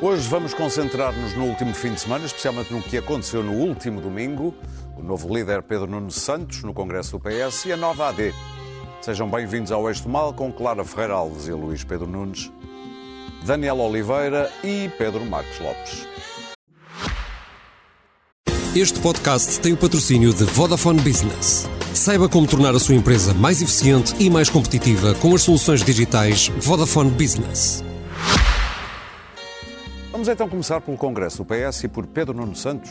Hoje vamos concentrar-nos no último fim de semana, especialmente no que aconteceu no último domingo. O novo líder Pedro Nuno Santos no Congresso do PS e a nova AD. Sejam bem-vindos ao do Mal com Clara Ferreira Alves e Luís Pedro Nunes, Daniel Oliveira e Pedro Marcos Lopes. Este podcast tem o patrocínio de Vodafone Business. Saiba como tornar a sua empresa mais eficiente e mais competitiva com as soluções digitais Vodafone Business. Vamos então começar pelo Congresso do PS e por Pedro Nuno Santos.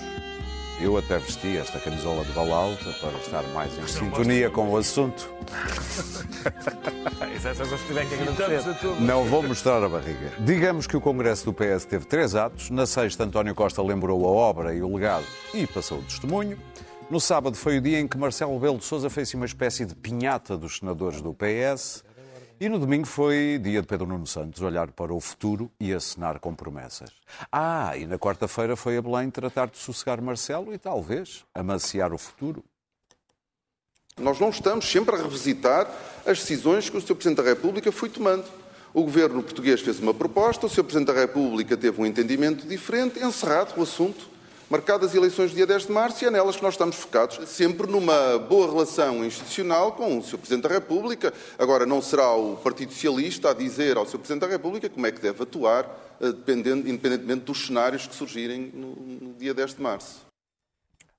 Eu até vesti esta camisola de bala alta para estar mais em sintonia com o assunto. Não vou mostrar a barriga. Digamos que o Congresso do PS teve três atos. Na sexta, António Costa lembrou a obra e o legado e passou o testemunho. No sábado foi o dia em que Marcelo Belo de Sousa fez uma espécie de pinhata dos senadores do PS. E no domingo foi dia de Pedro Nuno Santos olhar para o futuro e assinar com promessas. Ah, e na quarta-feira foi a Belém tratar de sossegar Marcelo e talvez amaciar o futuro. Nós não estamos sempre a revisitar as decisões que o Sr. Presidente da República foi tomando. O governo português fez uma proposta, o Sr. Presidente da República teve um entendimento diferente, encerrado o assunto marcadas eleições dia 10 de março e é nelas que nós estamos focados, sempre numa boa relação institucional com o Sr. Presidente da República. Agora, não será o Partido Socialista a dizer ao Sr. Presidente da República como é que deve atuar, eh, independentemente dos cenários que surgirem no, no dia 10 de março.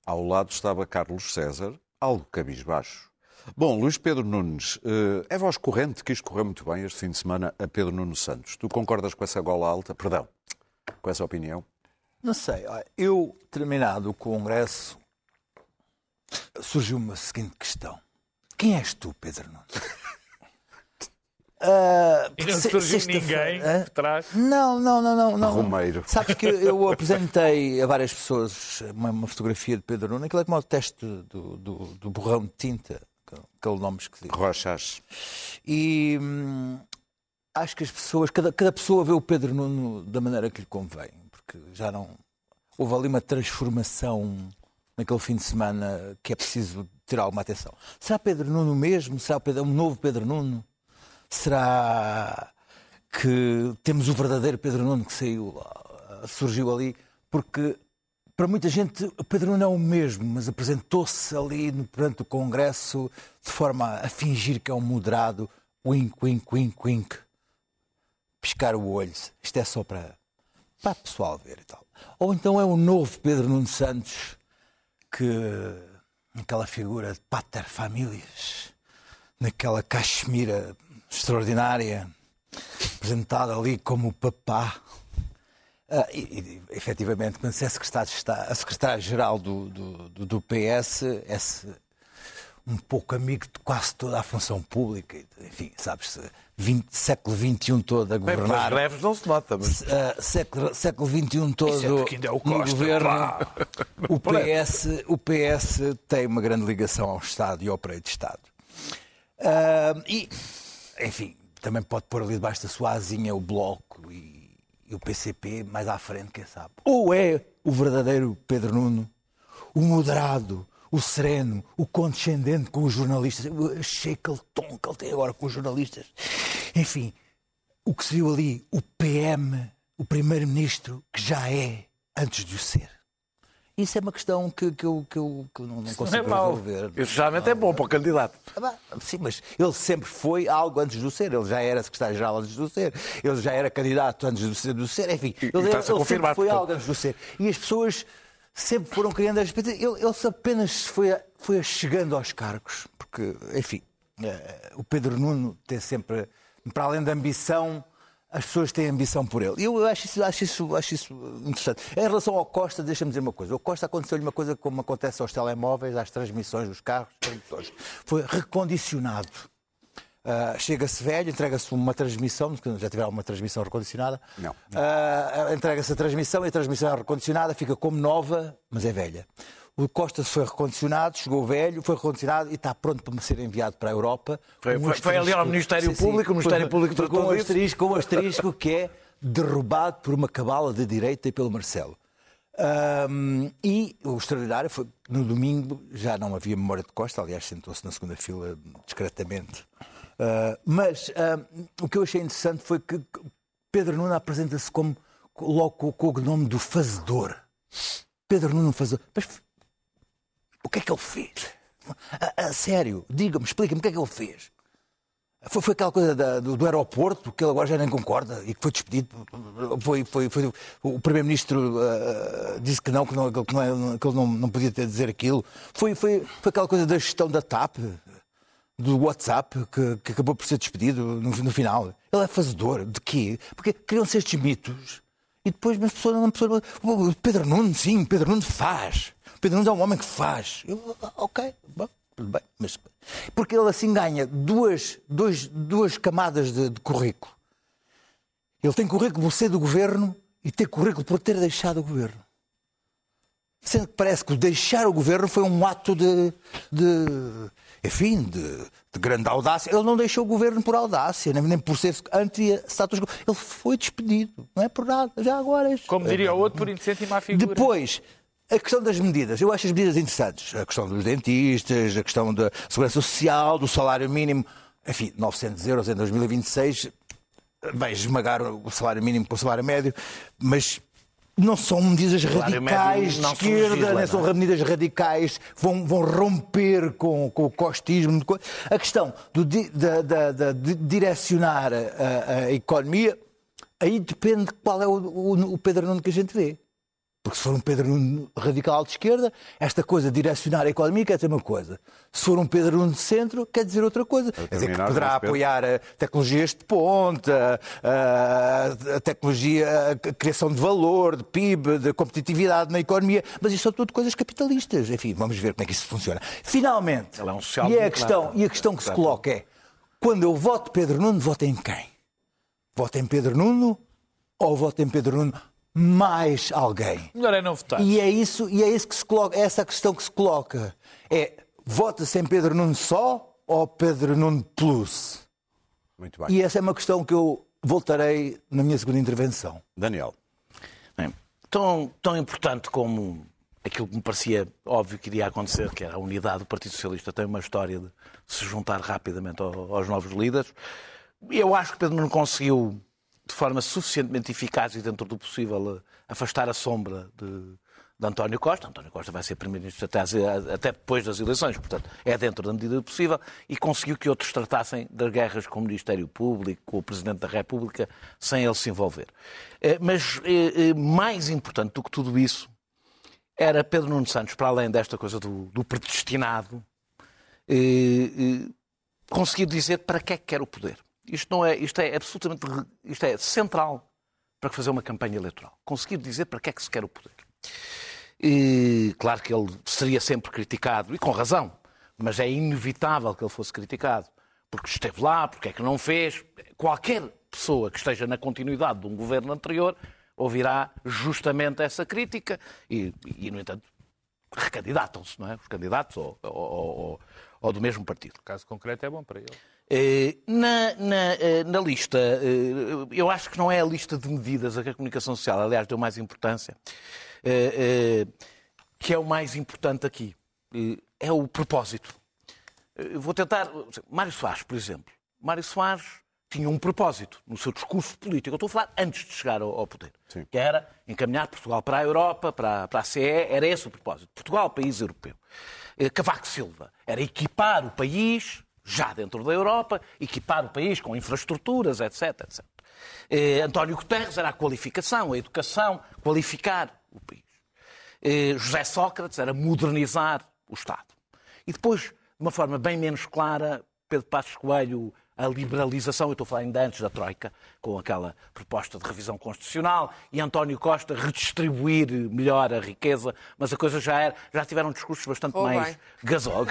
Ao lado estava Carlos César, algo cabisbaixo. Bom, Luís Pedro Nunes, eh, é voz corrente que isto correu muito bem este fim de semana a Pedro Nuno Santos. Tu concordas com essa gola alta? Perdão, com essa opinião? Não sei. Eu, terminado o Congresso, surgiu-me a seguinte questão. Quem és tu, Pedro Nunes? Uh, e não surgiu ninguém uh, por trás? Não, não, não, não, não. Romeiro. Sabes que eu apresentei a várias pessoas uma, uma fotografia de Pedro Nunes, aquilo é como o teste do, do, do borrão de tinta, aquele nome esquisito. Rochas. E hum, acho que as pessoas, cada, cada pessoa vê o Pedro Nuno da maneira que lhe convém que já não. Houve ali uma transformação naquele fim de semana que é preciso ter alguma atenção. Será Pedro Nuno mesmo? Será Pedro, um novo Pedro Nuno? Será que temos o verdadeiro Pedro Nuno que saiu, surgiu ali? Porque para muita gente Pedro Nuno é o mesmo, mas apresentou-se ali perante o Congresso de forma a fingir que é um moderado, wink, wink, wink, wink, piscar o olho. Isto é só para para o pessoal ver e tal. Ou então é o novo Pedro Nuno Santos, que aquela figura de pater famílias, naquela cachemira extraordinária, apresentada ali como papá. Uh, e, e, efetivamente, quando se é secretário-geral do, do, do, PS, esse um pouco amigo de quase toda a função pública, enfim, sabes-se, século XXI todo a governar. Bem, greves não se nota, mas... Uh, século, século XXI todo é o Costa, no governo. O PS, o PS tem uma grande ligação ao Estado e ao Preio de Estado. Uh, e, enfim, também pode pôr ali debaixo da sua asinha o Bloco e, e o PCP mais à frente, quem sabe. Ou é o verdadeiro Pedro Nuno, o moderado, o sereno, o condescendente com os jornalistas. Aquele tom que ele tem agora com os jornalistas. Enfim, o que se viu ali, o PM, o primeiro-ministro, que já é antes de o ser. Isso é uma questão que, que, eu, que eu, que eu não, não consigo não é resolver. Isso geralmente é bom para o candidato. Ah, sim, mas ele sempre foi algo antes de ser. Ele já era secretário-geral antes de ser. Ele já era candidato antes de ser. Ser. Enfim, ele, ele, ele sempre foi algo antes de ser. E as pessoas sempre foram criando as Ele, ele apenas foi, foi chegando aos cargos, porque, enfim, uh, o Pedro Nuno tem sempre, para além da ambição, as pessoas têm ambição por ele. Eu acho isso, acho isso, acho isso interessante. Em relação ao Costa, deixa-me dizer uma coisa. O Costa aconteceu-lhe uma coisa como acontece aos telemóveis, às transmissões dos carros, foi recondicionado. Uh, Chega-se velho, entrega-se uma transmissão, já tiver uma transmissão recondicionada. Não. Uh, entrega-se a transmissão e a transmissão é recondicionada, fica como nova, mas é velha. O Costa foi recondicionado, chegou velho, foi recondicionado e está pronto para ser enviado para a Europa. Foi, um foi, foi ali ao Ministério sim, Público, sim, o Ministério Público tratou com um asterisco, com um asterisco que é derrubado por uma cabala de direita e pelo Marcelo. Um, e o extraordinário foi no domingo já não havia memória de Costa, aliás, sentou-se na segunda fila discretamente. Uh, mas uh, o que eu achei interessante foi que Pedro Nuno apresenta-se como logo com o cognome do fazedor. Pedro Nuno Fazedor. Mas o que é que ele fez? A, a sério, diga-me, explica-me o que é que ele fez. Foi, foi aquela coisa da, do, do, aeroporto, que ele agora já nem concorda e que foi despedido. Foi, foi, foi o Primeiro-Ministro uh, disse que não, que, não, que, não, que ele não, não podia ter dizer aquilo. Foi, foi, foi aquela coisa da gestão da TAP, do WhatsApp, que, que acabou por ser despedido no, no, final. Ele é fazedor de quê? Porque criam-se estes mitos e depois as pessoas não pessoa, Pedro Nuno, sim, Pedro Nuno faz. Pedro Nuno é um homem que faz. Eu, ok, bom, tudo bem. Mas, porque ele assim ganha duas, duas, duas camadas de, de currículo. Ele tem currículo por ser do governo e tem currículo por ter deixado o governo. Sendo que parece que deixar o governo foi um ato de, de enfim, de, de, grande audácia. Ele não deixou o governo por audácia, nem, nem por ser anti-status quo. Ele foi despedido, não é por nada, já agora. Como diria o outro, por indecente e má figura. Depois, a questão das medidas, eu acho as medidas interessantes. A questão dos dentistas, a questão da segurança social, do salário mínimo, enfim, 900 euros em 2026 vai esmagar o salário mínimo com o salário médio, mas não são medidas radicais de esquerda, nem são medidas radicais, vão, vão romper com, com o costismo. A questão do, de, de, de, de direcionar a, a, economia, aí depende qual é o, o, o Pedro Nuno que a gente vê. Porque se for um Pedro Nuno radical de esquerda, esta coisa de direcionar a economia quer dizer uma coisa. Se for um Pedro Nuno de centro, quer dizer outra coisa. Quer dizer que poderá apoiar tecnologias de ponta, a tecnologia, a criação de valor, de PIB, de competitividade na economia, mas isso são tudo coisas capitalistas. Enfim, vamos ver como é que isso funciona. Finalmente, é um e, é a questão, e a questão que se coloca é, quando eu voto Pedro Nuno, voto em quem? Voto em Pedro Nuno ou voto em Pedro Nuno mais alguém. Melhor é não votar. E é isso, e é isso que se coloca, é essa a questão que se coloca. É vota-se em Pedro Nuno só ou Pedro Nuno Plus? Muito bem. E essa é uma questão que eu voltarei na minha segunda intervenção. Daniel. Bem, tão, tão importante como aquilo que me parecia óbvio que iria acontecer, que era a unidade do Partido Socialista, tem uma história de se juntar rapidamente aos novos líderes. Eu acho que Pedro Nuno conseguiu de forma suficientemente eficaz e dentro do possível eh, afastar a sombra de, de António Costa. António Costa vai ser Primeiro-Ministro até, até, depois das eleições, portanto, é dentro da medida do possível, e conseguiu que outros tratassem das guerras com o Ministério Público, com o Presidente da República, sem ele se envolver. Eh, mas eh, mais importante do que tudo isso era Pedro Nuno Santos, para além desta coisa do, do predestinado, conseguir dizer para que é que quer o poder. Isto, não é, isto é absolutamente isto é central para fazer uma campanha eleitoral. Conseguir dizer para que é que se quer o poder. E, claro que ele seria sempre criticado, e com razão, mas é inevitável que ele fosse criticado, porque esteve lá, porque é que não fez. Qualquer pessoa que esteja na continuidade de um governo anterior ouvirá justamente essa crítica e, e no entanto, recandidatam-se, não é? Os candidatos ou, ou, ou, ou do mesmo partido. O caso concreto é bom para ele. Eh, na, na, eh, na, lista, eh, eu acho que não é a lista de medidas a que a comunicação social, aliás, deu mais importância, que é o mais importante aqui. É o propósito. Vou tentar. Mário Soares, por exemplo. Mário Soares tinha um propósito no seu discurso político. Eu estou a falar antes de chegar ao, poder. Sim. Que era encaminhar Portugal para a Europa, para, para a CE. Era esse o propósito. Portugal, país europeu. Cavaco Silva era equipar o país já dentro da Europa, equipar o país com infraestruturas, etc. etc. Eh, António Guterres era a qualificação, a educação, qualificar o país. Eh, José Sócrates era modernizar o Estado. E depois, de uma forma bem menos clara, Pedro Passos Coelho a liberalização, eu estou a falar ainda antes da Troika, com aquela proposta de revisão constitucional, e António Costa redistribuir melhor a riqueza, mas a coisa já era, já tiveram discursos bastante Oh, mais gasosos.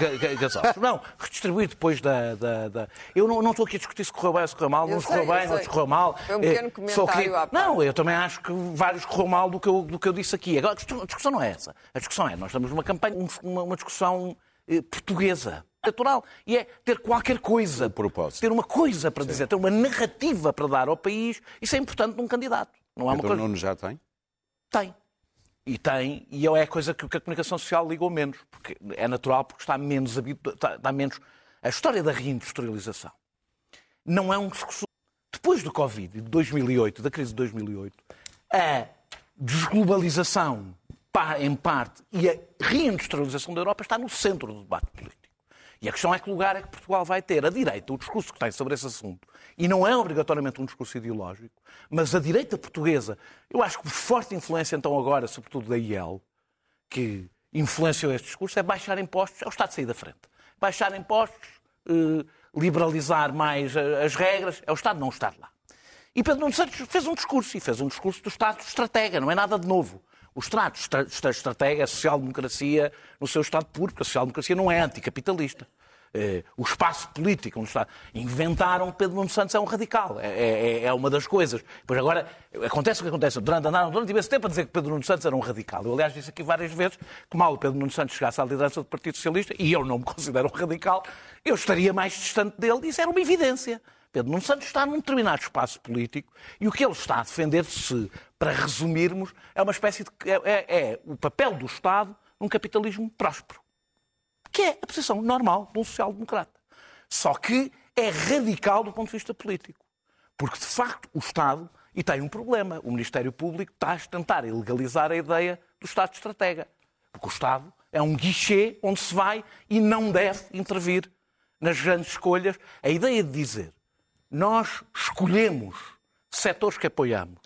Não, redistribuir depois da. da- da- Eu não, não estou aqui a discutir se correu bem ou se correu mal, Eu não sei, correu eu bem, não sei. se correu mal. Foi um Eh, pequeno só comentário queria- à parte. Não, eu também acho que vários correu mal do que eu, do que eu disse aqui. Agora, a discussão- não é essa. A discussão é, nós estamos numa campanha, um- uma, uma discussão eh, portuguesa, natural, e é ter qualquer coisa, Um propósito. ter uma coisa para dizer, ter uma narrativa para dar ao país, isso é importante num candidato. Não há uma Pedro coisa... Nuno já tem? Tem. E tem, e é a coisa que a comunicação social ligou menos, porque é natural, porque está menos habitu... está, está menos. A história da reindustrialização não é um discurso. Depois do Covid, de 2008, da crise de 2008, a desglobalização, em parte, e a reindustrialização da Europa está no centro do debate político. E a questão é que lugar é que Portugal vai ter. A direita, o discurso que tem sobre esse assunto, e não é obrigatoriamente um discurso ideológico, mas a direita portuguesa, eu acho que por forte influência, então agora, sobretudo da IEL, que influenciou este discurso, é baixar impostos, é o Estado sair da frente. Baixar impostos, eh, liberalizar mais eh, as regras, é o Estado não estar lá. E Pedro Nuno Santos fez um discurso, e fez um discurso do Estado estratega, não é nada de novo. O Estado estra- estra- estratega é a social-democracia no seu Estado puro, porque a social-democracia não é anticapitalista. Eh, o espaço político onde está. Inventaram Pedro Nuno Santos é um radical. É, é- é uma das coisas. Pois agora, acontece o que acontece. Durante, andaram durante imenso tempo a dizer que Pedro Nuno Santos era um radical. Eu, aliás, disse aqui várias vezes que mal o Pedro Nuno Santos chegasse à liderança do Partido Socialista, e eu não me considero um radical, eu estaria mais distante dele. Isso era uma evidência. Pedro Nuno Santos está num determinado espaço político e o que ele está a defender-se, para resumirmos, é uma espécie de. É, é- é o papel do Estado num capitalismo próspero que é a posição normal de um social-democrata. Só que é radical do ponto de vista político. Porque, de facto, o Estado, e tem um problema, o Ministério Público está a tentar ilegalizar a ideia do Estado estratega. Porque o Estado é um guichê onde se vai e não deve intervir nas grandes escolhas. A ideia de dizer nós escolhemos setores que apoiamos,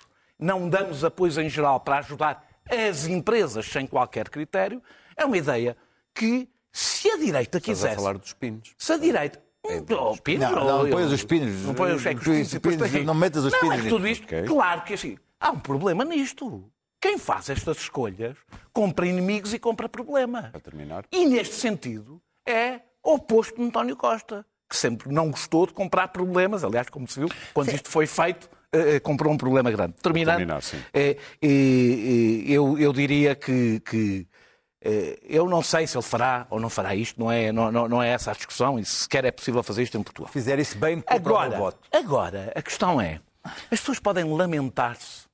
não damos apoios em geral para ajudar as empresas sem qualquer critério, é uma ideia que, se a direita Estás quisesse. a falar dos pinos. Se a direita. Oh, pinos, Não, não eu- pões os pinos. Não pões os é os pinos, pinos, não metas os Não, pinos é que nisto. tudo isto, claro que assim, há um problema nisto. Quem faz estas escolhas compra inimigos e compra problema. Para terminar. E neste sentido é oposto de António Costa, que sempre não gostou de comprar problemas. Aliás, como se viu, quando isto foi feito, eh, comprou um problema grande. Terminando, terminar, sim. eh, eu, eu diria que, que, eh, eu não sei se ele fará ou não fará isto, não é, não, não, não é essa a discussão, e se sequer é possível fazer isto em Portugal. Fizer isso bem, compra o Agora, voto. agora, a questão é: as pessoas podem lamentar-se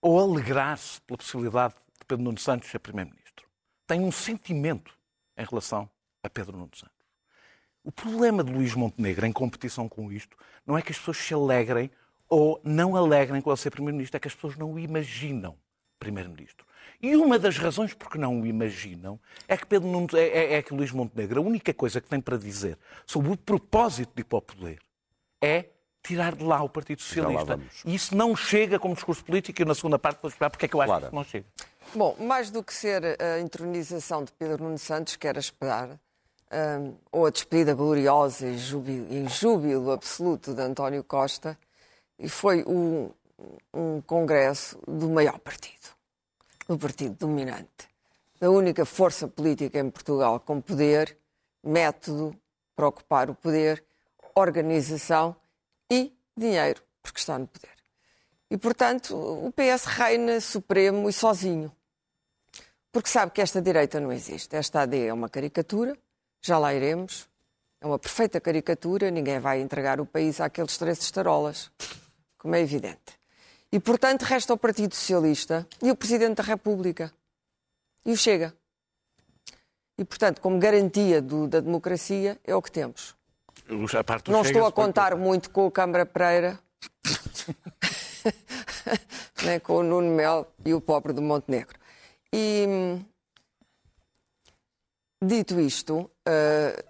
ou alegrar-se pela possibilidade de Pedro Nuno Santos ser Primeiro-Ministro. Têm um sentimento em relação a Pedro Nuno Santos. O problema de Luís Montenegro em competição com isto não é que as pessoas se alegrem ou não alegrem com ele ser Primeiro-Ministro, é que as pessoas não o imaginam Primeiro-Ministro. E uma das razões por que não o imaginam é que, Pedro Nuno, é, é- é que Luís Montenegro, a única coisa que tem para dizer sobre o propósito de ir para o poder é tirar de lá o Partido lá Socialista. vamos. E isso não chega como discurso político e eu, na segunda parte vou explicar porque é que eu acho Clara. que isso não chega. Bom, mais do que ser a entronização de Pedro Nuno Santos, que era esperar, hum, ou a despedida gloriosa e júbilo, em júbilo absoluto de António Costa, e foi um, um congresso do maior partido, do partido dominante, da única força política em Portugal com poder, método para ocupar o poder, organização e dinheiro, porque está no poder. E, portanto, o PS reina supremo e sozinho. Porque sabe que esta direita não existe. Esta AD é uma caricatura, já lá iremos. É uma perfeita caricatura, ninguém vai entregar o país àqueles três estarolas, como é evidente. E, portanto, resta o Partido Socialista e o Presidente da República. E o Chega. E, portanto, como garantia do- da democracia, é o que temos. Não estou a contar muito com o Câmara Pereira, nem com o Nuno Mel e o pobre do Montenegro. E hum, dito isto, eh,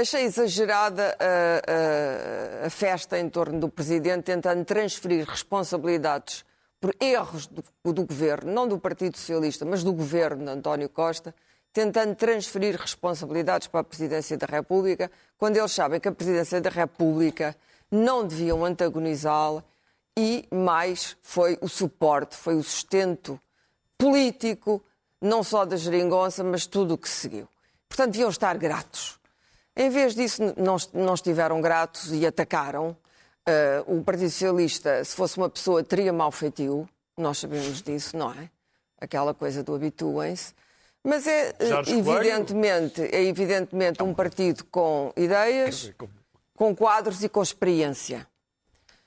achei exagerada a, a- a festa em torno do Presidente tentando transferir responsabilidades por erros do, do governo, não do Partido Socialista, mas do governo de António Costa, tentando transferir responsabilidades para a Presidência da República, quando eles sabem que a Presidência da República não deviam antagonizá-la e mais foi o suporte, foi o sustento político, não só da geringonça, mas tudo o que seguiu. Portanto, deviam estar gratos. Em vez disso, não, não estiveram gratos e atacaram. Uh, o Partido Socialista, se fosse uma pessoa, teria mau feitio. Nós sabemos disso, não é? Aquela coisa do habituem-se. Mas é Jorge evidentemente, é evidentemente um partido com ideias, com quadros e com experiência.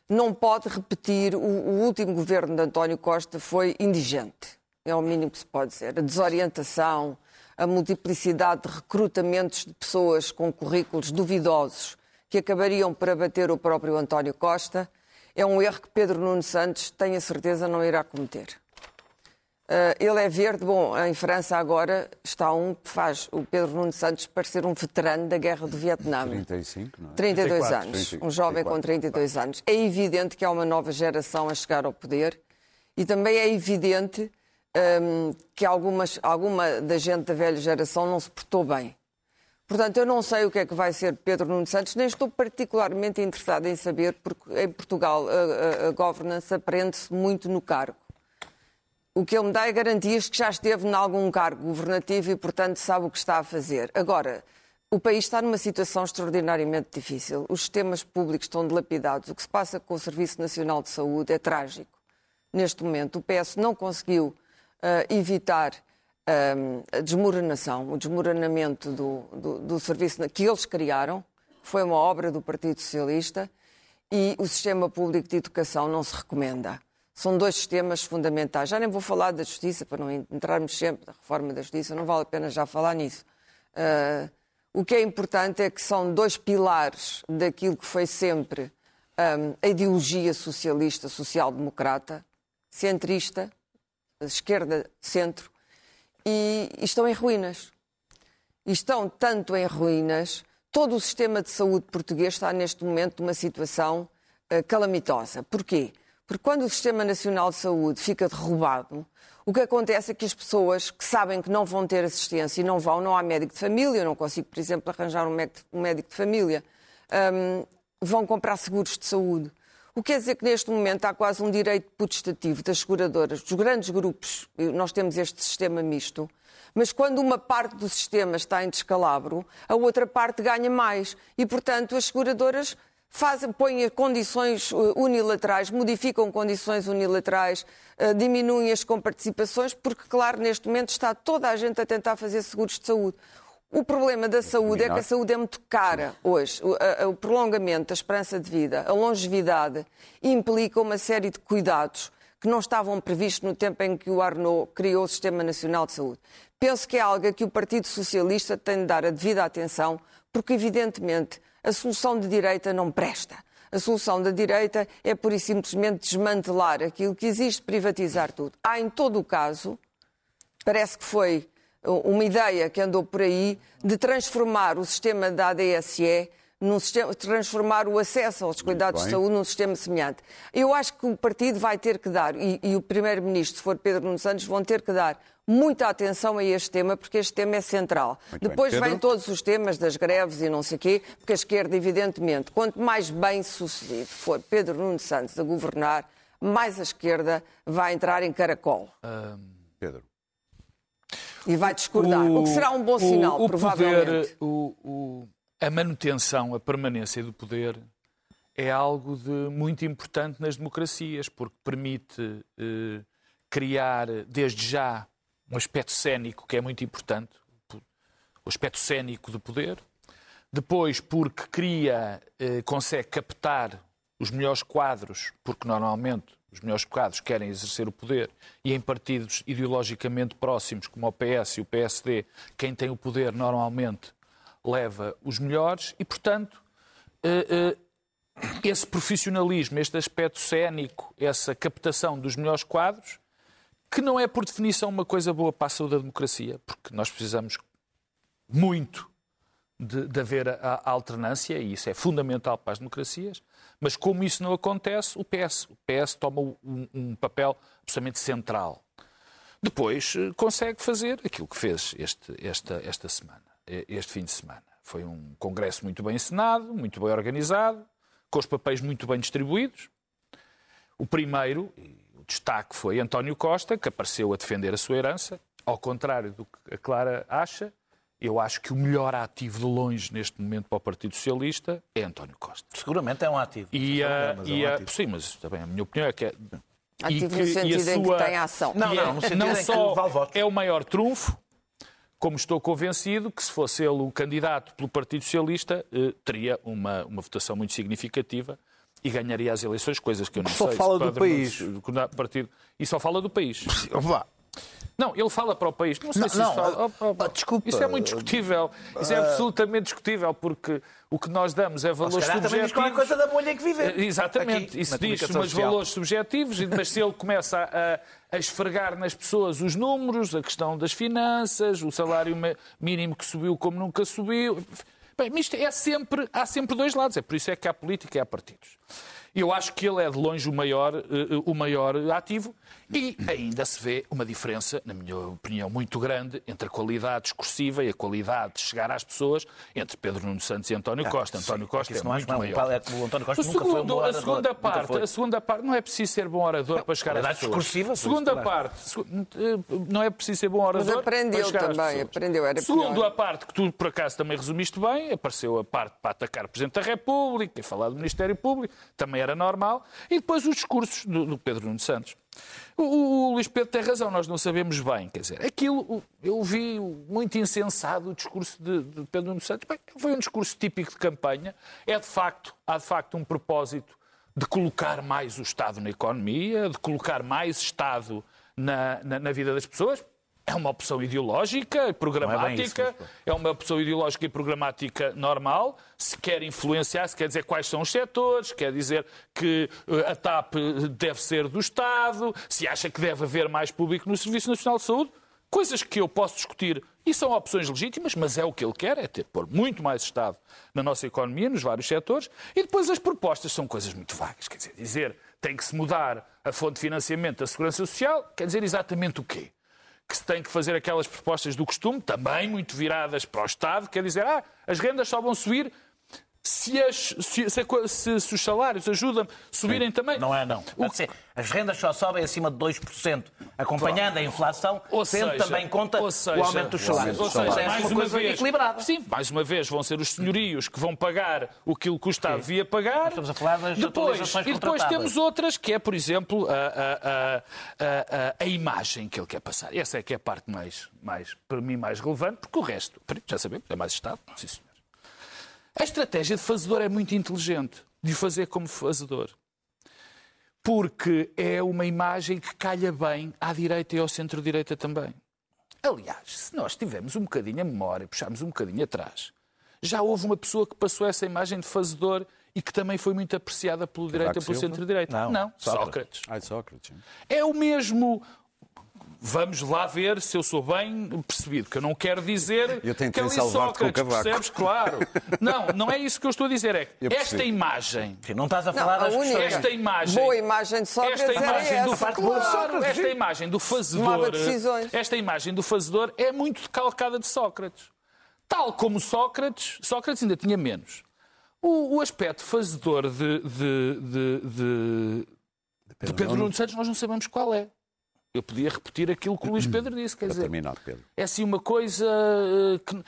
Não pode repetir, o, o último governo de António Costa foi indigente, é o mínimo que se pode dizer. A desorientação, a multiplicidade de recrutamentos de pessoas com currículos duvidosos que acabariam por abater o próprio António Costa, é um erro que Pedro Nuno Santos, tenho a certeza, não irá cometer. Uh, ele é verde. Bom, em França agora está um que faz o Pedro Nuno Santos parecer um veterano da guerra do Vietnã. 35, não é? 32 34, anos. 30, um jovem 34. com 32 anos. É evidente que há uma nova geração a chegar ao poder e também é evidente hum, que algumas, alguma da gente da velha geração não se portou bem. Portanto, eu não sei o que é que vai ser Pedro Nuno Santos, nem estou particularmente interessado em saber, porque em Portugal a, a, a governance aprende-se muito no cargo. O que ele me dá é garantias que já esteve em algum cargo governativo e, portanto, sabe o que está a fazer. Agora, o país está numa situação extraordinariamente difícil. Os sistemas públicos estão dilapidados. O que se passa com o Serviço Nacional de Saúde é trágico. Neste momento, o PS não conseguiu evitar ah, a desmoronação, o desmoronamento do, do, do serviço que eles criaram. Foi uma obra do Partido Socialista e o sistema público de educação não se recomenda. São dois sistemas fundamentais. Já nem vou falar da justiça, para não entrarmos sempre na reforma da justiça, não vale a pena já falar nisso. Ah, o que é importante é que são dois pilares daquilo que foi sempre ah, a ideologia socialista, social-democrata, centrista, esquerda-centro, e, e estão em ruínas e estão tanto em ruínas, todo o sistema de saúde português está neste momento numa situação eh, calamitosa. Porquê? Porque quando o Sistema Nacional de Saúde fica derrubado, o que acontece é que as pessoas que sabem que não vão ter assistência e não vão, não há médico de família, eu não consigo, por exemplo, arranjar um médico, um de família, hum, vão comprar seguros de saúde. O que quer dizer que neste momento há quase um direito putestativo das seguradoras, dos grandes grupos, nós temos este sistema misto, mas quando uma parte do sistema está em descalabro, a outra parte ganha mais. E, portanto, as seguradoras fazem, põem condições eh, unilaterais, modificam condições unilaterais, eh, diminuem as comparticipações, porque, claro, neste momento está toda a gente a tentar fazer seguros de saúde. O problema da saúde é que a saúde é muito cara hoje. O, a- o prolongamento, a esperança de vida, a longevidade implica uma série de cuidados que não estavam previstos no tempo em que o Arnaud criou o Sistema Nacional de Saúde. Penso que é algo a que o Partido Socialista tem de dar a devida atenção, porque, evidentemente, a solução de direita não presta. A solução da direita é, pura e simplesmente, desmantelar aquilo que existe, privatizar tudo. Há, em todo o caso, parece que foi uma ideia que andou por aí de transformar o sistema da ADSE num sistema, transformar o acesso aos cuidados de saúde num sistema semelhante. Eu acho que o partido vai ter que dar, e, e o primeiro-ministro, se for Pedro Nuno Santos, vão ter que dar muita atenção a este tema, porque este tema é central. Muito. Depois vêm todos os temas das greves e não sei o quê, porque a esquerda, evidentemente, quanto mais bem sucedido for Pedro Nuno Santos a governar, mais a esquerda vai entrar em caracol Pedro. E vai discordar. O, que será um bom sinal, o provavelmente. Poder, o- o- a manutenção, a permanência do poder é algo de muito importante nas democracias, porque permite eh, criar, desde já, um aspecto cénico que é muito importante, o aspecto cénico do poder. Depois, porque cria, eh, consegue captar os melhores quadros, porque normalmente os melhores quadros querem exercer o poder, e em partidos ideologicamente próximos, como o PS e o PSD, quem tem o poder normalmente leva os melhores, e portanto. eh, eh, esse profissionalismo, este aspecto cénico, essa captação dos melhores quadros, que não é por definição uma coisa boa para a saúde da democracia, porque nós precisamos muito de, de haver a, a alternância, e isso é fundamental para as democracias, mas como isso não acontece, o PS, o PS toma um, um papel absolutamente central. Depois eh, consegue fazer aquilo que fez este, esta, esta semana, eh, este fim de semana. Foi um congresso muito bem encenado, muito bem organizado, com os papéis muito bem distribuídos. O primeiro, o destaque foi António Costa, que apareceu a defender a sua herança, ao contrário do que a Clara acha. Eu acho que o melhor ativo de longe neste momento para o Partido Socialista é António Costa. Seguramente é um ativo. E, a, é e um a, ativo. sim, mas também a minha opinião é que é, Ativo no que- a sentido em sua- que tem ação. Não, é- não, no sentido não em que só vale votos. é o maior trunfo, como estou convencido que se fosse ele o candidato pelo Partido Socialista, eh, teria uma, uma votação muito significativa e ganharia as eleições, coisas que eu não Só sei. fala se do país. Partido, e só fala do país. Vamos lá. Não, ele fala para o país. Não sei Não, se não, isso fala. ah, Oh, oh, ah, desculpa. Isso é muito discutível. Isso é absolutamente discutível, porque o que nós damos é valores calhar também diz subjetivos. qualquer coisa da bolha em que vive. Eh, Exatamente, Aqui, isso diz umas social. valores subjetivos, e- mas se ele começa a, a esfregar nas pessoas os números, a questão das finanças, o salário mínimo que subiu como nunca subiu. Bem, isto é sempre, há sempre dois lados, é por isso é que há política e há partidos. Eu acho que ele é de longe o maior, eh, o maior ativo e ainda se vê uma diferença, na minha opinião, muito grande entre a qualidade discursiva e a qualidade de chegar às pessoas entre Pedro Nuno Santos e António Costa. António Costa é não muito não. maior. O António Costa O nunca foi um segundo- a segunda parte, a segunda parte não é preciso ser bom orador para chegar às pessoas. discursiva, segunda também. parte, eh, não é preciso ser bom orador Mas aprendeu para chegar às também, aprendeu, era Segundo pior. a parte que tu por acaso também resumiste bem, apareceu a parte para atacar o Presidente da República e falar do Ministério Público, também era normal, e depois os discursos do, do Pedro Nuno Santos. O, o- o Luís Pedro tem razão, nós não sabemos bem, quer dizer, aquilo, eu vi muito insensado o discurso de, de Pedro Nuno Santos, bem, foi um discurso típico de campanha, é de facto, há de facto um propósito de colocar mais o Estado na economia, de colocar mais Estado na, na, na vida das pessoas. É uma opção ideológica e programática, isso, mas, é uma opção ideológica e programática normal. Se quer influenciar, se quer dizer quais são os setores, quer dizer que eh, a TAP deve ser do Estado, se acha que deve haver mais público no Serviço Nacional de Saúde, coisas que eu posso discutir. E são opções legítimas, mas é o que ele quer, é ter pôr muito mais Estado na nossa economia, nos vários setores, e depois as propostas são coisas muito vagas, quer dizer, dizer tem que se mudar a fonte de financiamento da Segurança Social, quer dizer exatamente o quê? Que se tem que fazer aquelas propostas do costume, também muito viradas para o Estado, quer dizer, ah, as rendas só vão subir se, as- se- se se- os salários ajudam subirem também. Não é, não. O- Assim, as rendas só sobem acima de 2%, acompanhando a inflação, Ou tendo seja, também conta seja, o aumento dos salários. Ou seja, Parece mais uma, coisa vez, equilibrada. Sim, mais uma vez vão ser os senhorios que vão pagar o que o Estado devia pagar. Estamos a falar das depois, E depois temos outras, que é, por exemplo, a- a- a- a imagem que ele quer passar. Essa é que é a parte mais, mais, para mim, mais relevante, porque o resto, já sabemos, é mais Estado. Sim, senhor. A estratégia de fazedor é muito inteligente, de o fazer como fazedor. Porque é uma imagem que calha bem à direita e ao centro-direita também. Aliás, se nós tivermos um bocadinho a memória, puxarmos um bocadinho atrás, já houve uma pessoa que passou essa imagem de fazedor e que também foi muito apreciada pelo direita e pelo centro-direita. Não, Sócrates. Sócrates. Ai, Sócrates. É o mesmo. Vamos lá ver se eu sou bem percebido, que eu não quero dizer Eu tentei que ali o Sócrates, percebes? Claro. Não, não é isso que eu estou a dizer. É que esta imagem Enfim, Não estás a Não, falar a das única. Esta imagem- boa imagem de Sócrates esta imagem essa. do Claro, Sócrates, esta sim. imagem do fazedor, esta imagem do fazedor é muito decalcada de Sócrates. Tal como Sócrates, Sócrates ainda tinha menos. O, o aspecto fazedor de, de, de, de, de Pedro Nuno Santos nós não sabemos qual é. Eu podia repetir aquilo que o Luís Pedro disse, quer Para dizer, terminar, Pedro. é assim uma coisa eh, que.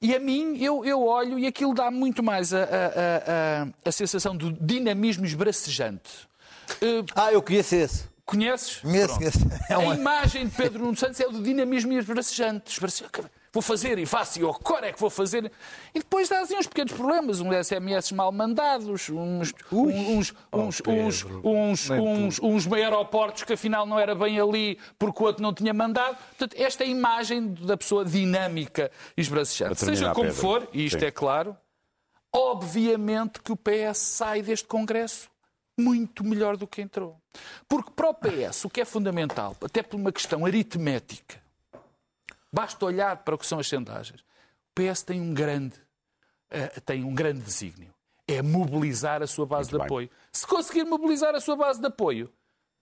E a mim, eu, eu olho e aquilo dá muito mais a, a, a, a, a sensação do dinamismo esbracejante. Eh, Ah, eu conheço esse. Conheces? Conheço, conheço. É A uma... imagem de Pedro Nuno Santos é o do dinamismo esbracejante. Esbracejante. Vou fazer e faço, e agora é que vou fazer. E depois dá assim uns pequenos problemas, uns SMS mal mandados, uns, uns, uns, uns, uns, uns, uns aeroportos que afinal não era bem ali porque o outro não tinha mandado. Portanto, esta é a imagem da pessoa dinâmica e esbracejante. Seja como Pedro. for, e isto Sim. é claro, obviamente que o PS sai deste Congresso muito melhor do que entrou. Porque para o PS o que é fundamental, até por uma questão aritmética, basta olhar para o que são as sondagens. O PS tem um grande, eh, tem um grande desígnio. É mobilizar a sua base Muito de bem. apoio. Se conseguir mobilizar a sua base de apoio,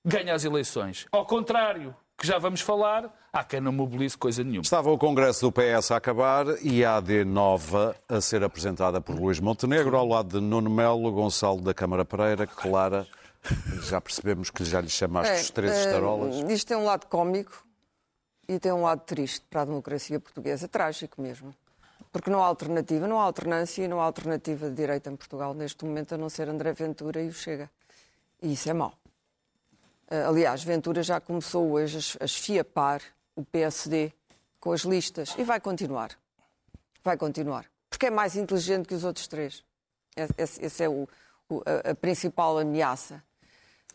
ganha as eleições. Ao contrário que já vamos falar, há quem não mobilize coisa nenhuma. Estava o Congresso do PS a acabar e a AD nova a ser apresentada por Luís Montenegro, ao lado de Nuno Melo, Gonçalo da Câmara Pereira, Clara. Já percebemos que já lhe chamaste os três eh, estarolas. Isto tem um lado cómico e tem um lado triste para a democracia portuguesa, trágico mesmo. Porque não há alternativa, não há alternância e não há alternativa de direita em Portugal neste momento a não ser André Ventura e o Chega. E isso é mau. Eh, Aliás, Ventura já começou hoje a esfiapar o PSD com as listas e vai continuar. Vai continuar. Porque é mais inteligente que os outros três. Esse é o, o, a, a, principal ameaça.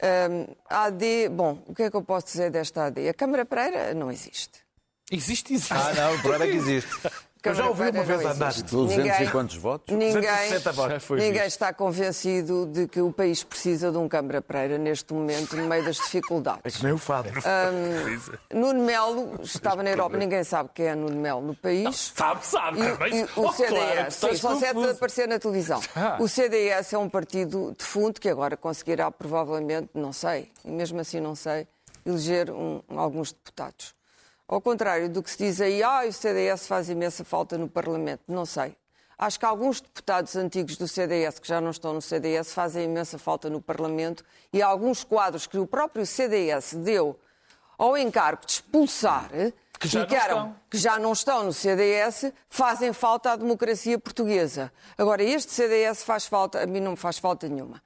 Um, a AD, bom, o que é que eu posso dizer desta AD? A Câmara Pereira não existe. Existe, existe. Ah, não, o problema é que existe. Eu já ouvi uma vez andar. 200 e quantos votos? Ninguém, 260 votos. ninguém está convencido de que o país precisa de um Câmara Pereira neste momento, no meio das É dificuldades. que nem o fado. Nuno Melo estava na Europa, ninguém sabe quem é Nuno Melo no país. Sabe, sabe. E, também. e o Oh, claro, CDS, sim, estás só confuso. para aparecer na televisão. Ah. O CDS é um partido defunto que agora conseguirá provavelmente, não sei, e mesmo assim não sei, eleger um- alguns deputados. Ao contrário do que se diz aí, ah, o CDS faz imensa falta no Parlamento. Não sei. Acho que alguns deputados antigos do CDS, que já não estão no CDS, fazem imensa falta no Parlamento e alguns quadros que o próprio CDS deu ao encargo de expulsar, Que já que, eram- que já não estão no CDS, fazem falta à democracia portuguesa. Agora, este CDS faz falta, a mim não me faz falta nenhuma.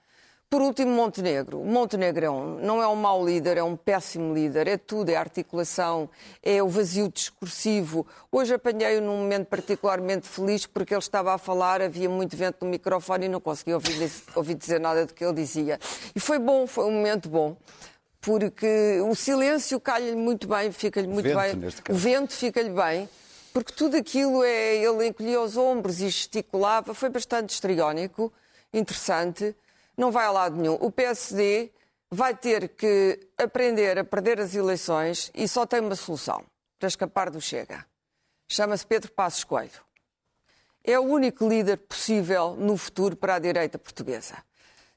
Por último, Montenegro. Montenegro é um- não é um mau líder, é um péssimo líder. É tudo, é a articulação, é o vazio discursivo. Hoje apanhei-o num momento particularmente feliz porque ele estava a falar, havia muito vento no microfone e não conseguia ouvir, ouvir dizer nada do que ele dizia. E foi bom, foi um momento bom. Porque o silêncio calha-lhe muito bem, fica-lhe muito Vento, bem. O vento fica-lhe bem, porque tudo aquilo é. Ele encolhia os ombros e gesticulava, foi bastante histriónico, interessante, não vai a lado nenhum. O PSD vai ter que aprender a perder as eleições e só tem uma solução para escapar do Chega. Chama-se Pedro Passos Coelho. É o único líder possível no futuro para a direita portuguesa.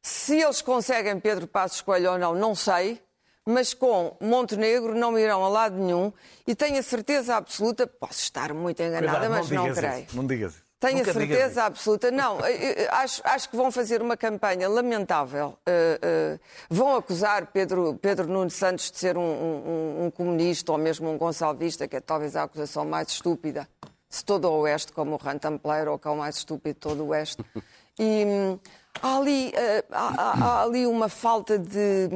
Se eles conseguem Pedro Passos Coelho ou não, não sei, mas com Montenegro não irão a lado nenhum e tenho a certeza absoluta, posso estar muito enganada, Cuidado, mas não, digas creio. isso, Não digas isso. Tenho Nunca a certeza absoluta. Não, eh, eh, acho, acho que vão fazer uma campanha lamentável. Eh, eh, vão acusar Pedro, Pedro Nuno Santos de ser um, um- um comunista ou mesmo um gonçalvista, que é talvez a acusação mais estúpida de todo o Oeste, como o Rantam Player, ou que é o mais estúpido de todo o Oeste. E hum, há, ali, eh, há, há- há ali uma falta de,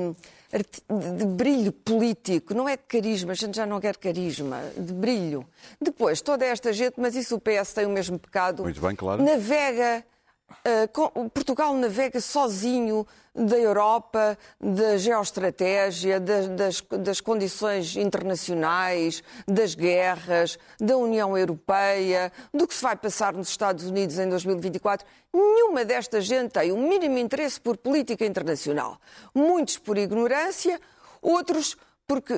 de- brilho político, não é de carisma, a gente já não quer carisma, de brilho. Depois, toda esta gente, mas isso o PS tem o mesmo pecado. Muito bem, claro. Navega, com- Portugal navega sozinho da Europa, da geoestratégia, das, das, das condições internacionais, das guerras, da União Europeia, do que se vai passar nos Estados Unidos em 2024. Nenhuma desta gente tem o mínimo interesse por política internacional. Muitos por ignorância, outros porque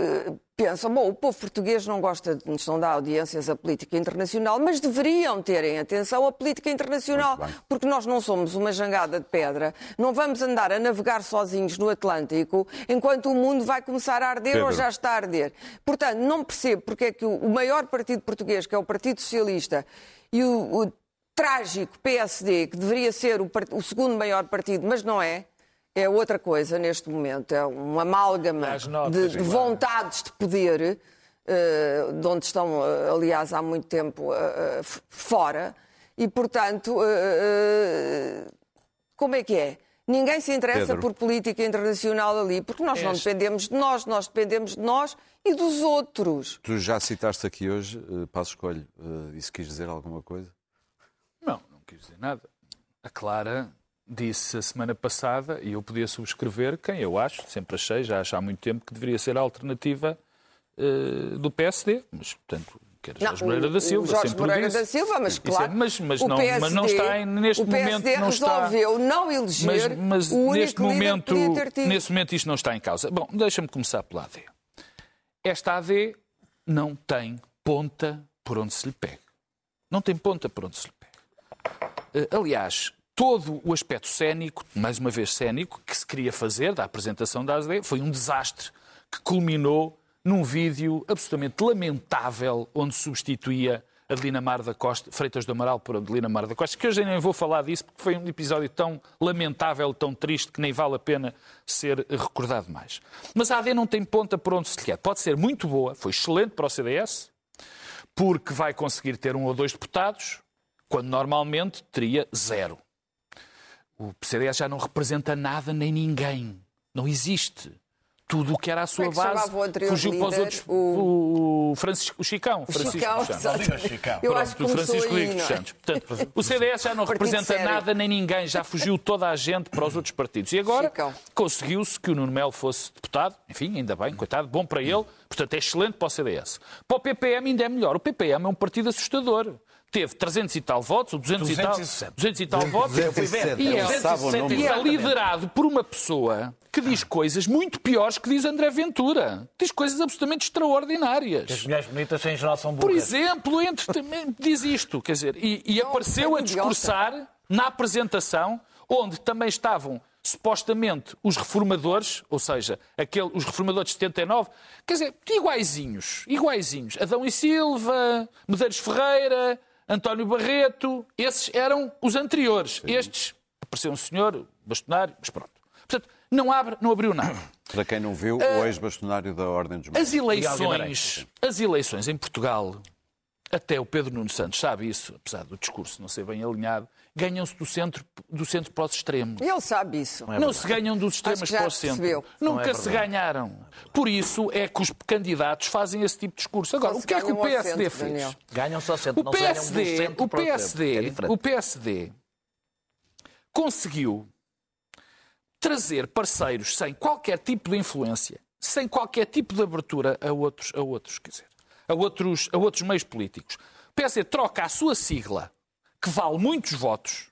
pensam, bom, o povo português não gosta de nos não dar audiências à política internacional, mas deveriam terem atenção à política internacional, porque nós não somos uma jangada de pedra, não vamos andar a navegar sozinhos no Atlântico enquanto o mundo vai começar a arder ou Pedro. já está a arder. Portanto, não percebo porque é que o maior partido português, que é o Partido Socialista, e o, o trágico PSD, que deveria ser o, o segundo maior partido, mas não é, é outra coisa neste momento. É um amálgama notas, de, vontades de poder, eh, de onde estão, eh, aliás, há muito tempo eh, fora. E, portanto, como é que é? Ninguém se interessa Pedro. por política internacional ali, porque nós não Este- dependemos de nós, nós dependemos de nós e dos outros. Tu já citaste aqui hoje, uh, Passo Escolho, uh, isso quis dizer alguma coisa? Não, não quis dizer nada. A Clara disse a semana passada, e eu podia subscrever, quem eu acho, sempre achei, já acho há muito tempo, que deveria ser a alternativa eh, do PSD. Mas, portanto, que era Jorge Não, Moreira da Silva. Jorge sempre Moreira disse. da Silva, mas claro. é- mas, mas, o não, mas não está neste o PSD momento não está. resolveu não eleger Mas, mas o neste momento, neste momento isto não está em causa. Bom, deixa-me começar pela AD. Esta AD não tem ponta por onde se lhe pega. Não tem ponta por onde se lhe pega. Eh, Aliás, todo o aspecto cénico, mais uma vez cénico, que se queria fazer da apresentação da AD foi um desastre que culminou num vídeo absolutamente lamentável onde substituía Adelina Mar da Costa, Freitas do Amaral por Adelina Mar da Costa, que hoje nem vou falar disso porque foi um episódio tão lamentável, tão triste, que nem vale a pena ser recordado mais. Mas a AD não tem ponta por onde se lhe quer. Pode ser muito boa, foi excelente para o CDS, porque vai conseguir ter um ou dois deputados, quando normalmente teria zero. O CDS já não representa nada nem ninguém. Não existe tudo o que era a sua é base fugiu para os líder? outros. O- O, Francisco, o Chicão. O Francisco Chicão, dos Santos. exato. Chicão. Eu Pronto, acho que do começou Francisco aí, é? Santos. Portanto, o CDS já não Partido representa sério. nada nem ninguém, já fugiu toda a gente para os outros partidos. E agora conseguiu-se que o Nuno Melo fosse deputado, enfim, ainda bem, coitado, bom para ele, portanto é excelente para o CDS. Para o PPM ainda é melhor. O PPM é um partido assustador. Teve 300 e tal votos, ou 200 e tal, 260. 200 e tal votos, 260. e é, e é liderado por uma pessoa que diz coisas muito piores que diz André Ventura. Diz coisas absolutamente extraordinárias. As mulheres bonitas em geral são Por burras. exemplo, entre, diz isto, quer dizer, e, e apareceu a é discursar na apresentação, onde também estavam supostamente os reformadores, ou seja, aquele, os reformadores de 79, quer dizer, iguaizinhos, iguaizinhos. Adão e Silva, Medeiros Ferreira, António Barreto, esses eram os anteriores. Estes, apareceu um senhor, bastonário, mas pronto. Portanto, não, abre, não abriu nada. Para quem não viu, o ex-bastonário da Ordem dos Méritos. As eleições, as eleições em Portugal, até o Pedro Nuno Santos sabe isso, apesar do discurso não ser bem alinhado, ganham-se do centro, do centro para os extremos. Ele sabe isso. não se ganham dos extremos para o centro. percebeu. Nunca se ganharam. Por isso é que os candidatos fazem esse tipo de discurso. Agora, o que é que o PSD centro, fez? Daniel. Ganham só centro, O não se ganham do PSD, centro o para centro. PSD, É o PSD conseguiu trazer parceiros sem qualquer tipo de influência, sem qualquer tipo de abertura a outros, a outros, quer dizer, a outros, a outros meios políticos. O PSD troca a sua sigla, que vale muitos votos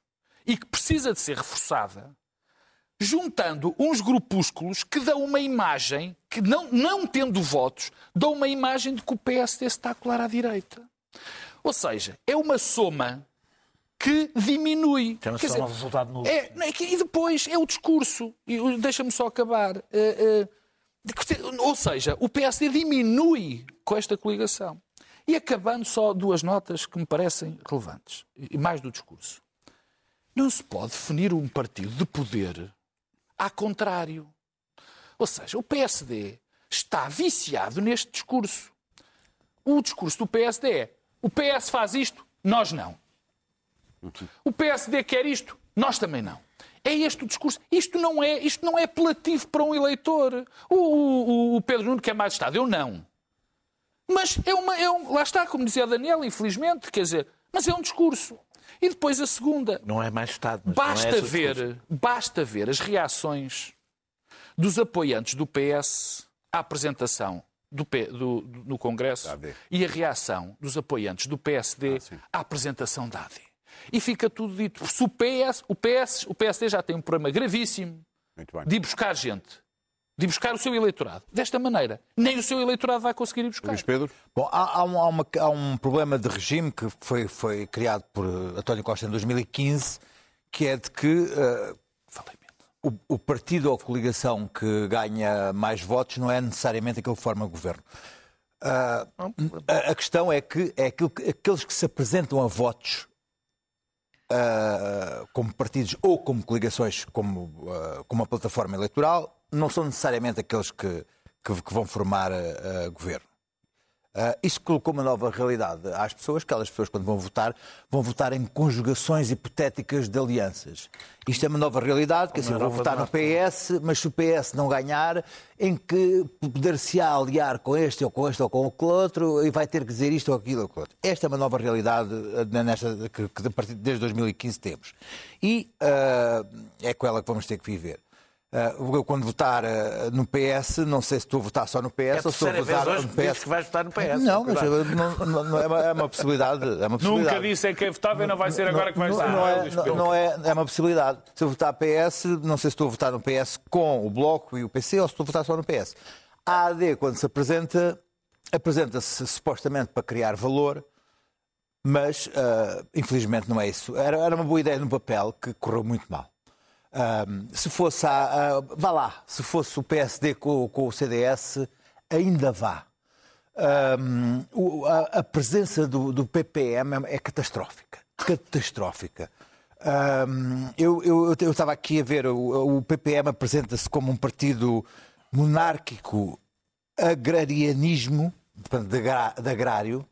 e que precisa de ser reforçada, juntando uns grupúsculos que dão uma imagem, que não, não tendo votos, dão uma imagem de que o PSD está a colar à direita. Ou seja, é uma soma que diminui. Chama-se Quer só um dizer, resultado nulo. é, é e depois é o discurso. Deixa-me só acabar. Eh, eh, ou seja, o PSD diminui com esta coligação. E acabando só duas notas que me parecem relevantes, e mais do discurso. Não se pode definir um partido de poder ao contrário. Ou seja, o PSD está viciado neste discurso. O discurso do PSD é: o PS faz isto, nós não. O PSD quer isto, nós também não. É este o discurso. Isto não é, isto não é apelativo para um eleitor. O, o- o Pedro Nuno quer mais Estado, eu não. Mas é uma, é um, lá está, como dizia a Daniel, infelizmente, quer dizer, mas é um discurso. E depois a segunda. Não é mais Estado. mas não é Basta o ver, discurso. basta ver as reações dos apoiantes do PS à apresentação do, do- do- no Congresso AD. e a reação dos apoiantes do PSD à apresentação da AD. E fica tudo dito. Se o PS, o PS, o PSD já tem um problema gravíssimo Muito bem. de ir buscar gente, de ir buscar o seu eleitorado. Desta maneira, nem o seu eleitorado vai conseguir ir buscar. Luís Pedro? Bom, há, há um, há uma- há um problema de regime que foi, foi criado por António Costa em 2015, que é de que eh, o, o partido ou coligação que ganha mais votos não é necessariamente aquele que forma governo. Ah, a, a questão é que, é que- aqueles que se apresentam a votos ah, como partidos ou como coligações, como, como uma plataforma eleitoral, não são necessariamente aqueles que, que- que vão formar ah, governo. Ah, isso colocou uma nova realidade às pessoas, que aquelas pessoas, quando vão votar, vão votar em conjugações hipotéticas de alianças. Isto é uma nova realidade, quer dizer, vou Europa votar no PS, mas se o PS não ganhar, em que poder-se-á aliar com este ou com este ou com aquele outro e vai ter que dizer isto ou aquilo ou aquilo outro. Esta é uma nova realidade nesta, que, que desde 2015 temos. E ah, é com ela que vamos ter que viver. Ah, eu, quando votar ah, no PS, não sei se estou a votar só no PS É ou se estou a votar hoje no que PS. que vais votar no PS. Não, mas Cuidado. eu- não- não- não- é, uma, é uma possibilidade. É uma possibilidade. Nunca disse em quem votava e não vai ser agora que vai não, estar. não, é, não, não é, é uma possibilidade. Se eu votar PS, não sei se estou a votar no PS com o Bloco e o PC ou se estou a votar só no PS. A AD, quando se apresenta, apresenta-se supostamente para criar valor, mas ah, infelizmente não é isso. Era, era uma boa ideia no papel que correu muito mal. Ah, se fosse a, a- vá lá, se fosse o PSD com, com o CDS, ainda vá. hum, o- a, a presença do, do PPM é, é catastrófica. Catastrófica. Hum, eu, eu, eu estava aqui a ver, o, o PPM apresenta-se como um partido monárquico agrarianismo, portanto, de, de agrário.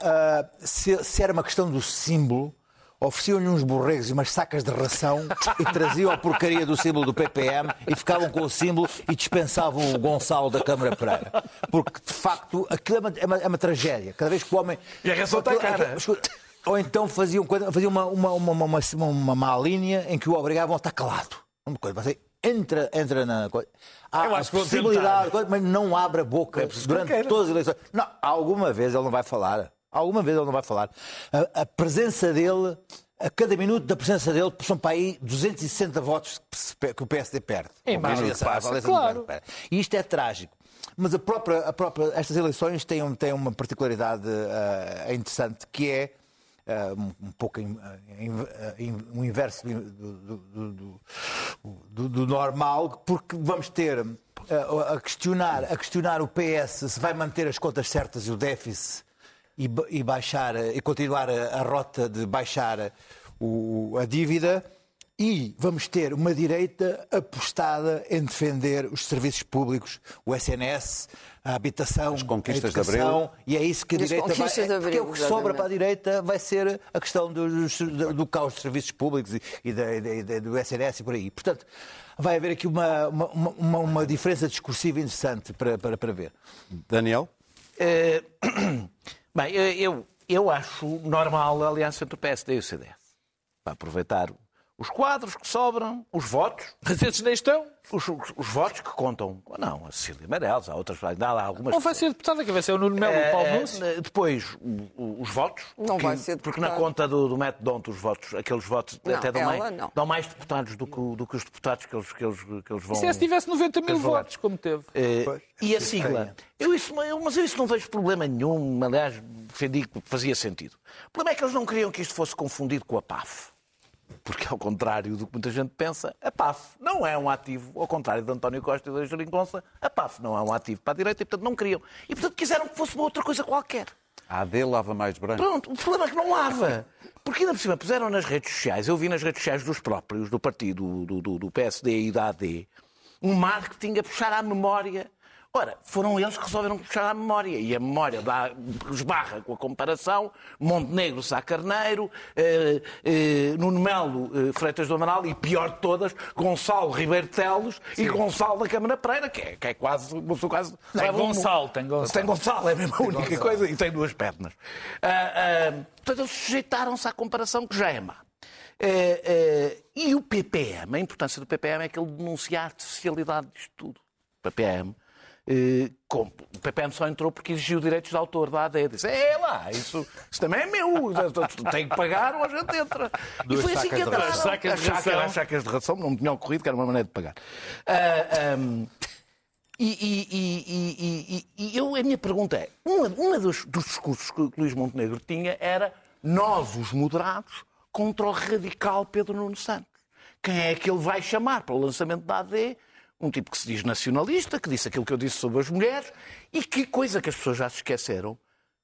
Ah, se, se era uma questão do símbolo, ofereciam-lhe uns borregos e umas sacas de ração e traziam a porcaria do símbolo do PPM e ficavam com o símbolo e dispensavam o Gonçalo da Câmara Pereira. Porque, de facto, aquilo é uma, é uma- é uma tragédia. Cada vez que o homem... E a razão está Aquilo- cara. Ou então faziam, faziam uma, uma, uma, uma, uma, uma má linha em que o obrigavam a estar calado. Uma coisa, você entra, entra na coisa. Há a possibilidade, tentar. mas não abre a boca preciso durante todas as eleições. Não, alguma vez ele não vai falar. Alguma vez ele não vai falar. A, a presença dele, a cada minuto da presença dele, são para aí 260 votos que o PSD perde. Em mais que passa, claro. E isto é trágico. Mas a própria, a própria, estas eleições têm, um- têm uma particularidade ah, interessante, que é ah, um, um pouco em- em- em- um inverso do, do- do- do- normal, porque vamos ter a, questionar, a questionar o PS se vai manter as contas certas e o déficit e, e baixar e continuar a, a rota de baixar o- a dívida e vamos ter uma direita apostada em defender os serviços públicos, o SNS, a habitação, As conquistas a de educação, Abril. e é isso que a as direita vai. de é- Porque é o Abril, que sobra exatamente. para a direita vai ser a questão dos- do, do caos dos serviços públicos e, e da- e da- do SNS e por aí. Portanto, vai haver aqui uma, uma, uma, uma diferença discursiva interessante para, para, para ver. Daniel? Eh, Bem, eu, eu acho normal a aliança entre o PSD e o CDS. Para aproveitar os quadros que sobram, os votos, Mas esses nem estão. os, os- os votos que contam. Não, a Cecília Meirelles, há outras, ainda há algumas. Não vai ser deputada, que vai ser o Nuno Melo e o Paulo Eh, Nunes. eh, Depois, o- o- os votos. Não que- vai ser Porque na deputada. conta do, do método Donto, os votos, aqueles votos Não, até dão ela mais, não. dão mais deputados do que, do que os deputados que eles, que eles, que eles vão. Se esse tivesse 90 mil votos, como teve. Eh, e a sigla? Eu isso, eu- mas eu isso não vejo problema nenhum. Aliás, defendi que fazia sentido. O problema é que eles não queriam que isto fosse confundido com a PAF. Porque, ao contrário do que muita gente pensa, a PAF não é um ativo, ao contrário de António Costa e da Jeringonça, a PAF não é um ativo para a direita e, portanto, não queriam. E, portanto, quiseram que fosse uma outra coisa qualquer. A AD lava mais branco. Pronto, o problema é que não lava. Porque ainda por cima puseram nas redes sociais, eu vi nas redes sociais dos próprios, do partido, do, do, do PSD e da AD, um marketing a puxar à memória. Ora, foram eles que resolveram puxar à memória. E a memória dá, esbarra com a comparação. Montenegro, Sá Carneiro, eh, eh, Nuno Melo, eh, Freitas do Amaral e, pior de todas, Gonçalo Ribeiro Teles e Gonçalo da Câmara Pereira, que é, que é quase... pessoa quase Tem leva um- Gonçalo, tem Gonçalo. Tem Gonçalo, é a mesma única coisa e tem duas pernas. Ah, ah, portanto, eles sujeitaram-se à comparação que já é má. Eh, eh, e o PPM, a importância do PPM é que ele denuncia a artificialidade disto tudo. O PPM, com- o PPM só entrou porque exigiu direitos de autor da AD. Disse, é lá, isso, isso também é meu, tem que pagar ou a gente entra. E Duas foi assim que entraram. Sacas As sacas- as sacas de ração não me tinham ocorrido, que era uma maneira de pagar. Ah, ahm, e, e- e- e- e- e eu, a minha pergunta é: uma, uma dos, dos discursos que o Luís Montenegro tinha era nós, os moderados, contra o radical Pedro Nuno Santos. Quem é que ele vai chamar para o lançamento da AD? Um tipo que se diz nacionalista, que disse aquilo que eu disse sobre as mulheres, e que coisa que as pessoas já se esqueceram: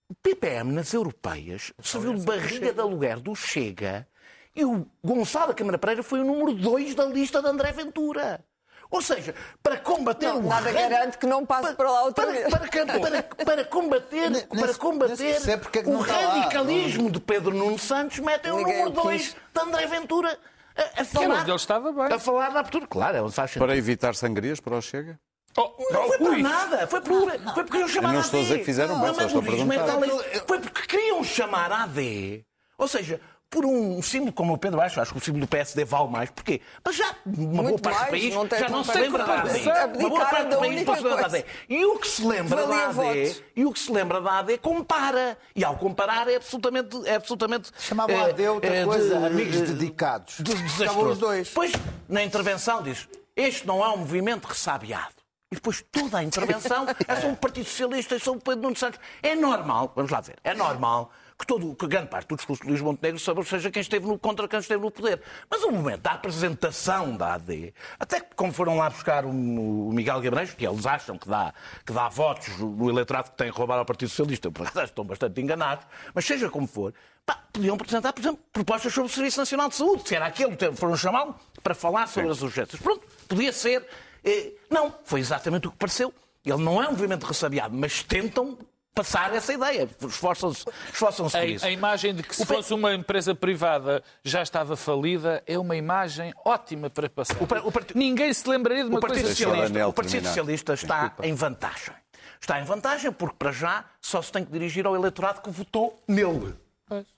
o PPM nas europeias serviu de barriga de aluguer do Chega e o Gonçalo da Câmara Pereira foi o número 2 da lista de André Ventura. Ou seja, para combater Não, o nada garante que não passe para lá outra para, vez. para, para, para combater, nem para combater é o está lá. radicalismo de Pedro Nuno Santos, metem o número o 2 quis. de André Ventura a, a falar. onde ele estava bem. A falar na abertura. Claro, é onde faz sentido. Para evitar sangrias para o Chega? Oh, Não foi para ui. nada, foi porque, foi porque iam chamar Eu não a estou a dizer AD. que fizeram bem, Não, só estou a perguntar. Foi porque queriam chamar a AD. Ou seja, por um símbolo como o Pedro Baixo, acho que o símbolo do PSD vale mais. Porquê? Mas já uma boa Muito parte do mais, país não tem já não se lembra da AD. Uma boa parte do país não se lembra da AD. E o que se lembra da AD, votos. e o que se lembra da AD compara. E ao comparar é absolutamente. É absolutamente Chamavam eh, a AD outra eh, coisa, de- amigos eh, dedicados. de- os dois. Depois, na intervenção, diz: Este não é um movimento ressabiado. E depois toda a intervenção é sobre o Partido Socialista e sobre o Pedro Nuno Santos. É normal, vamos lá ver, é normal que, todo, que grande parte do discurso de Luís Montenegro seja quem esteve no, contra quem esteve no poder. Mas o momento da apresentação da AD, até como foram lá buscar o, o Miguel Guimarães, que eles acham que dá, que dá votos no eleitorado que tem roubado ao Partido Socialista, eu por acaso estão bastante enganados, mas seja como for, pá, podiam apresentar, por exemplo, propostas sobre o Serviço Nacional de Saúde, se era aquele que foram chamá-lo para falar sobre Sim. as urgências. Pronto, podia ser. Eh, não, foi exatamente o que pareceu. Ele não é um movimento ressabiado, mas tentam passar essa ideia. Esforçam-se esforçam por isso. A imagem de que se o fosse uma empresa privada já estava falida é uma imagem ótima para passar. O, o part... Ninguém se lembraria de uma o Partido coisa Socialista, O Partido Socialista está Desculpa. em vantagem. Está em vantagem porque, para já, só se tem que dirigir ao eleitorado que votou nele.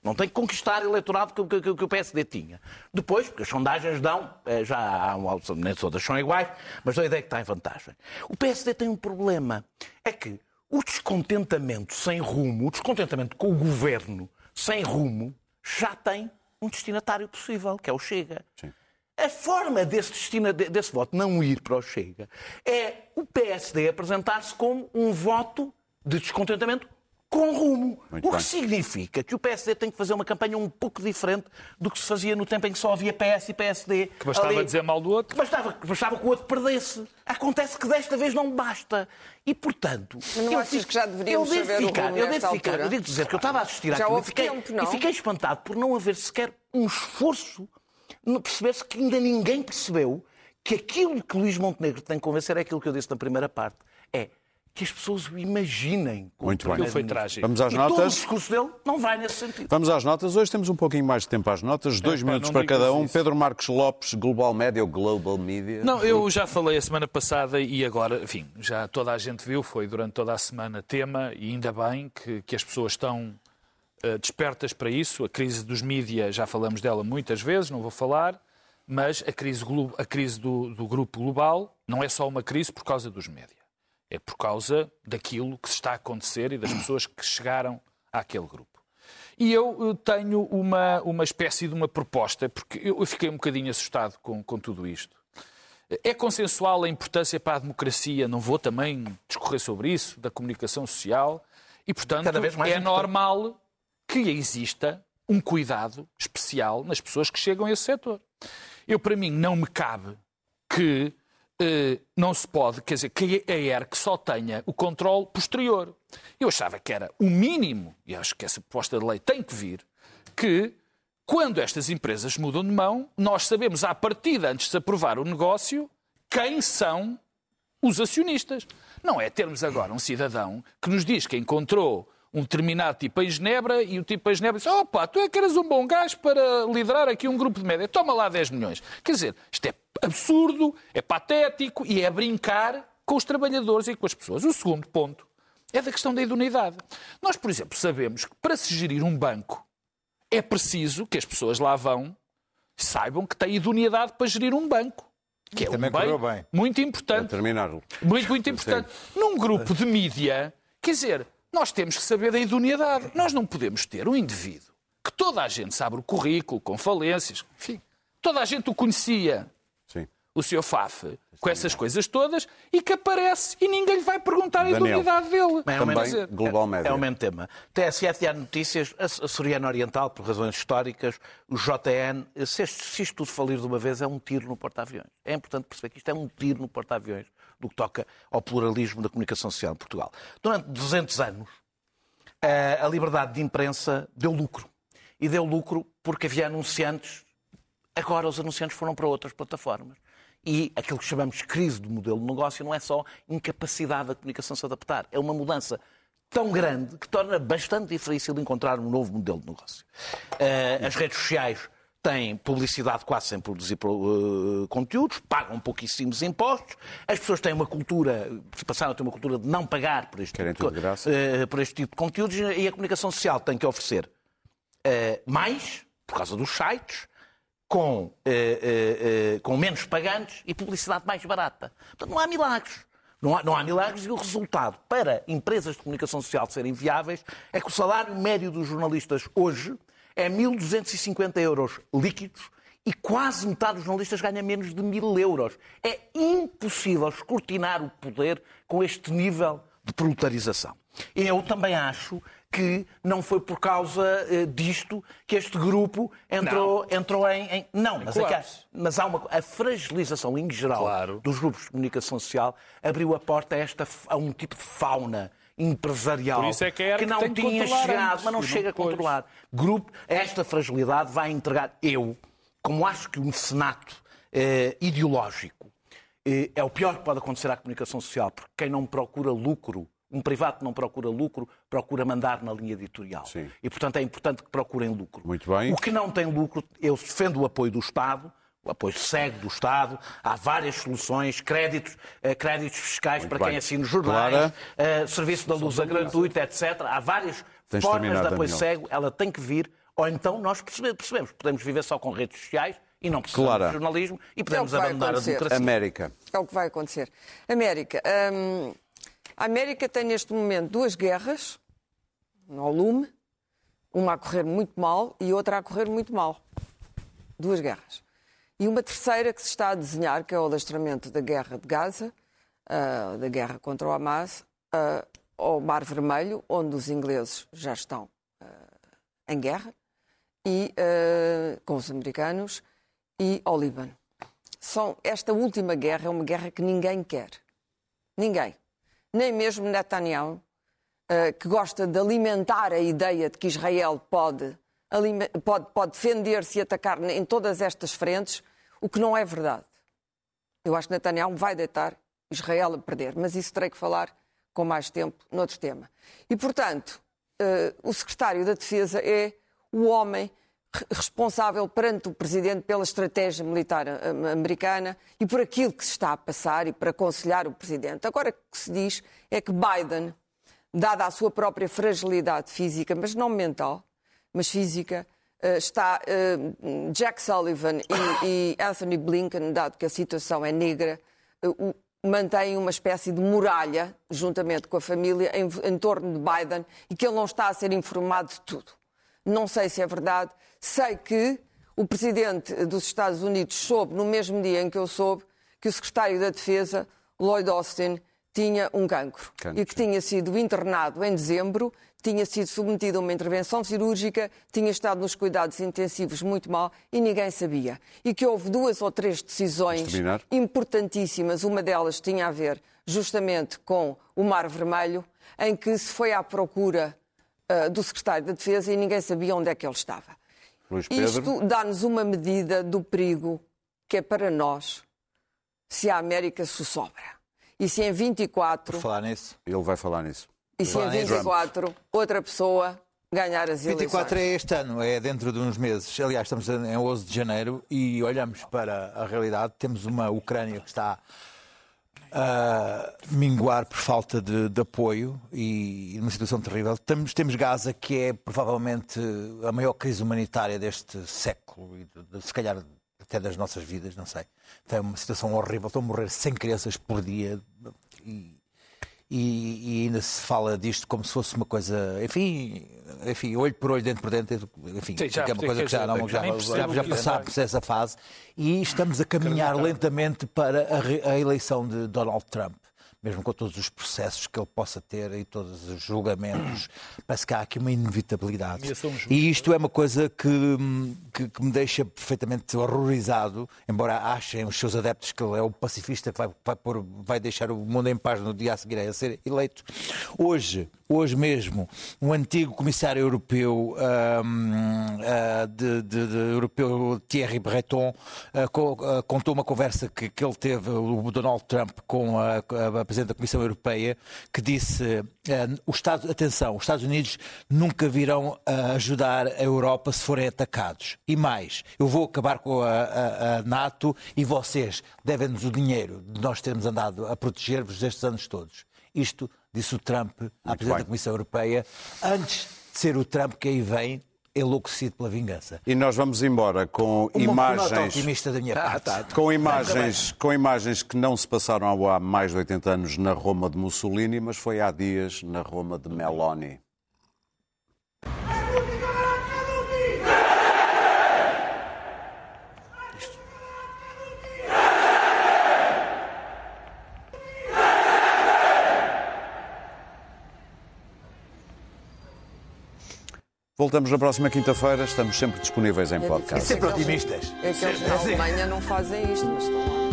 Não tem que conquistar o eleitorado que, que, que, o PSD tinha. Depois, porque as sondagens dão, eh, já há um, nem todas são iguais, mas a ideia que está em vantagem. O PSD tem um problema. É que o descontentamento sem rumo, o descontentamento com o governo sem rumo, já tem um destinatário possível, que é o Chega. Sim. A forma desse, destina, desse voto não ir para o Chega é o PSD apresentar-se como um voto de descontentamento com rumo. Muito o que bem. significa que o PSD tem que fazer uma campanha um pouco diferente do que se fazia no tempo em que só havia PS e PSD. Que bastava ali. dizer mal do outro. Que bastava, bastava que o outro perdesse. Acontece que desta vez não basta. E, portanto... Mas não eu achas que já deveríamos eu saber ficar, o rumo Eu devo ficar, altura? eu devo dizer que eu estava a assistir já àquilo e fiquei, tempo, não? e fiquei espantado por não haver sequer um esforço perceber-se que ainda ninguém percebeu que aquilo que Luís Montenegro tem que convencer é aquilo que eu disse na primeira parte. É que as pessoas o imaginem. Muito bem. foi trágico. Vamos às e notas. Todo o discurso dele não vai nesse sentido. Vamos às notas. Hoje temos um pouquinho mais de tempo às notas. Dois é, minutos para cada um. Isso. Pedro Marcos Lopes, Global Media ou Global Media. Não, eu já falei a semana passada e agora, enfim, já toda a gente viu, foi durante toda a semana tema e ainda bem que, que as pessoas estão uh, despertas para isso. A crise dos mídias, já falamos dela muitas vezes, não vou falar, mas a crise, a crise do, do grupo global não é só uma crise por causa dos médias é por causa daquilo que se está a acontecer e das pessoas que chegaram àquele grupo. E eu tenho uma, uma espécie de uma proposta, porque eu fiquei um bocadinho assustado com, com tudo isto. É consensual a importância para a democracia, não vou também discorrer sobre isso, da comunicação social, e, portanto, é importante. normal que exista um cuidado especial nas pessoas que chegam a esse setor. Eu, para mim, não me cabe que não se pode, quer dizer, que a ERC só tenha o controle posterior. Eu achava que era o mínimo, e acho que essa proposta de lei tem que vir, que quando estas empresas mudam de mão, nós sabemos à partida, antes de se aprovar o negócio, quem são os acionistas. Não é termos agora um cidadão que nos diz que encontrou um determinado tipo em Genebra e o tipo em Genebra diz: opa, tu é que eras um bom gajo para liderar aqui um grupo de média, toma lá 10 milhões. Quer dizer, isto é absurdo, é patético e é brincar com os trabalhadores e com as pessoas. O segundo ponto é da questão da idoneidade. Nós, por exemplo, sabemos que para se gerir um banco é preciso que as pessoas lá vão saibam que têm idoneidade para gerir um banco. Que é um bem, bem, muito importante. terminar. Muito, muito importante. Sim. Num grupo de mídia, quer dizer, nós temos que saber da idoneidade. Nós não podemos ter um indivíduo que toda a gente sabe o currículo, com falências, enfim, toda a gente o conhecia, Sim. o Sr. Faf, com essas coisas todas, e que aparece e ninguém lhe vai perguntar a idoneidade dele. Bem, é Também Global Média. É, é o mesmo tema. TSF e Notícias, a Soriana Oriental, por razões históricas, o JN, se, se isto tudo falir de uma vez, é um tiro no porta-aviões. É importante perceber que isto é um tiro no porta-aviões do que toca ao pluralismo da comunicação social em Portugal. Durante 200 anos, eh, a liberdade de imprensa deu lucro. E deu lucro porque havia anunciantes. Agora os anunciantes foram para outras plataformas. E aquilo que chamamos de crise do modelo de negócio não é só incapacidade da comunicação se adaptar, é uma mudança tão grande que torna bastante difícil encontrar um novo modelo de negócio. Eh, as redes sociais têm publicidade quase sem produzir uh, conteúdos, pagam pouquíssimos impostos, as pessoas têm uma cultura, passaram a ter uma cultura de não pagar por este, tipo de, uh, por este tipo de conteúdos e a comunicação social tem que oferecer uh, mais, por causa dos sites, com, com menos pagantes e publicidade mais barata. Portanto, não há milagres. Não há, não há, milagres e o resultado para empresas de comunicação social serem viáveis é que o salário médio dos jornalistas hoje é 1.250 euros líquidos e quase metade dos jornalistas ganha menos de 1.000 euros. É impossível escrutinar o poder com este nível de proletarização. Eu também acho que não foi por causa eh, disto que este grupo entrou, entrou em, em- Não, mas, é que há, Claro. mas há uma. A fragilização em geral Claro. dos grupos de comunicação social abriu a porta a, esta, a um tipo de fauna empresarial Por isso é que a ERC não tem que tinha chegado, mas não chega a depois. controlar. Grupo, esta fragilidade vai entregar eu, como acho que um senato eh, ideológico eh, é o pior que pode acontecer à comunicação social, porque quem não procura lucro, um privado que não procura lucro, procura mandar na linha editorial. Sim. E, portanto, é importante que procurem lucro. Muito bem. O que não tem lucro, eu defendo o apoio do Estado, o apoio cego do Estado. Há várias soluções, créditos, eh, créditos fiscais para bem. quem assina jornais, Clara. eh, serviço da luz gratuita, etc. Há várias Tens formas de apoio cego. Ela tem que vir, ou então nós percebe- percebemos, podemos viver só com redes sociais e não precisamos Clara. de jornalismo e podemos É que vai abandonar a democracia. América. É o que vai acontecer. América. hum, a América tem neste momento duas guerras ao lume, uma a correr muito mal e outra a correr muito mal. Duas guerras. E uma terceira que se está a desenhar, que é o alastramento da guerra de Gaza, ah, da guerra contra o Hamas, ah, ao Mar Vermelho, onde os ingleses já estão ah, em guerra, e, com os americanos, e ao Líbano. São, esta última guerra é uma guerra que ninguém quer. Ninguém. Nem mesmo Netanyahu, que gosta de alimentar a ideia de que Israel pode, pode, pode defender-se e atacar em todas estas frentes, o que não é verdade. Eu acho que Netanyahu vai deitar Israel a perder, mas isso terei que falar com mais tempo noutro tema. E, portanto, eh, o secretário da Defesa é o homem re- responsável perante o Presidente pela estratégia militar eh, americana e por aquilo que se está a passar e para aconselhar o Presidente. Agora, o que se diz é que Biden, dada a sua própria fragilidade física, mas não mental, mas física, eh, está eh, Jack Sullivan e, Anthony Blinken, dado que a situação é negra, eh, mantém uma espécie de muralha, juntamente com a família, em, em torno de Biden e que ele não está a ser informado de tudo. Não sei se é verdade. Sei que o presidente dos Estados Unidos soube, no mesmo dia em que eu soube, que o secretário da Defesa, Lloyd Austin, tinha um cancro, Cancro, e que tinha sido internado em dezembro, tinha sido submetido a uma intervenção cirúrgica, tinha estado nos cuidados intensivos muito mal e ninguém sabia. E que houve duas ou três decisões importantíssimas. Uma delas tinha a ver justamente com o Mar Vermelho, em que se foi à procura ah, do secretário da Defesa e ninguém sabia onde é que ele estava. Luís Pedro. Isto dá-nos uma medida do perigo que é para nós se a América se sobra. E se em 24, Por falar nisso. Ele vai falar nisso. E se em falar nisso. 24 outra pessoa ganhar as 24 eleições. é este ano, é dentro de uns meses. Aliás, estamos em 11 de janeiro e olhamos para a realidade. Temos uma Ucrânia que está a minguar por falta de, de apoio e numa situação terrível. Temos, temos Gaza, que é provavelmente a maior crise humanitária deste século e de- de- se calhar até das nossas vidas, não sei. Tem uma situação horrível. Estão a morrer 100 crianças por dia e, e, e ainda se fala disto como se fosse uma coisa, enfim, enfim olho por olho, dente por dente, enfim, Sim, já que é uma coisa que já, percebo, não, já já, já, é. passámos essa fase. E estamos a caminhar lentamente para a, a eleição de Donald Trump. Mesmo com todos os processos que ele possa ter e todos os julgamentos, parece que há aqui uma inevitabilidade. E isto é uma coisa que, que, que me deixa perfeitamente horrorizado, embora achem os seus adeptos que ele é o pacifista que vai, vai, pôr- vai deixar o mundo em paz no dia a seguir a ser eleito. Hoje, hoje mesmo, um antigo comissário europeu, hum, ah, de, de- de- europeu Thierry Breton, ah, co- ah, contou uma conversa que, que ele teve, o Donald Trump, com a, a Presidente da Comissão Europeia, que disse: os Estados, atenção, os Estados Unidos nunca virão ajudar a Europa se forem atacados. E mais, eu vou acabar com a, a- a NATO e vocês devem-nos o dinheiro de nós termos andado a proteger-vos destes anos todos. Isto disse o Trump à Presidente da Comissão Europeia, antes de ser o Trump que aí vem, enlouquecido pela vingança. E nós vamos embora com Uma imagens. otimista da minha parte. Com imagens, com imagens que não se passaram há mais de 80 anos na Roma de Mussolini, mas foi há dias na Roma de Meloni. Voltamos na próxima quinta-feira. Estamos sempre disponíveis em podcast. Sempre otimistas. É que eles na Alemanha não fazem isto, mas estão lá.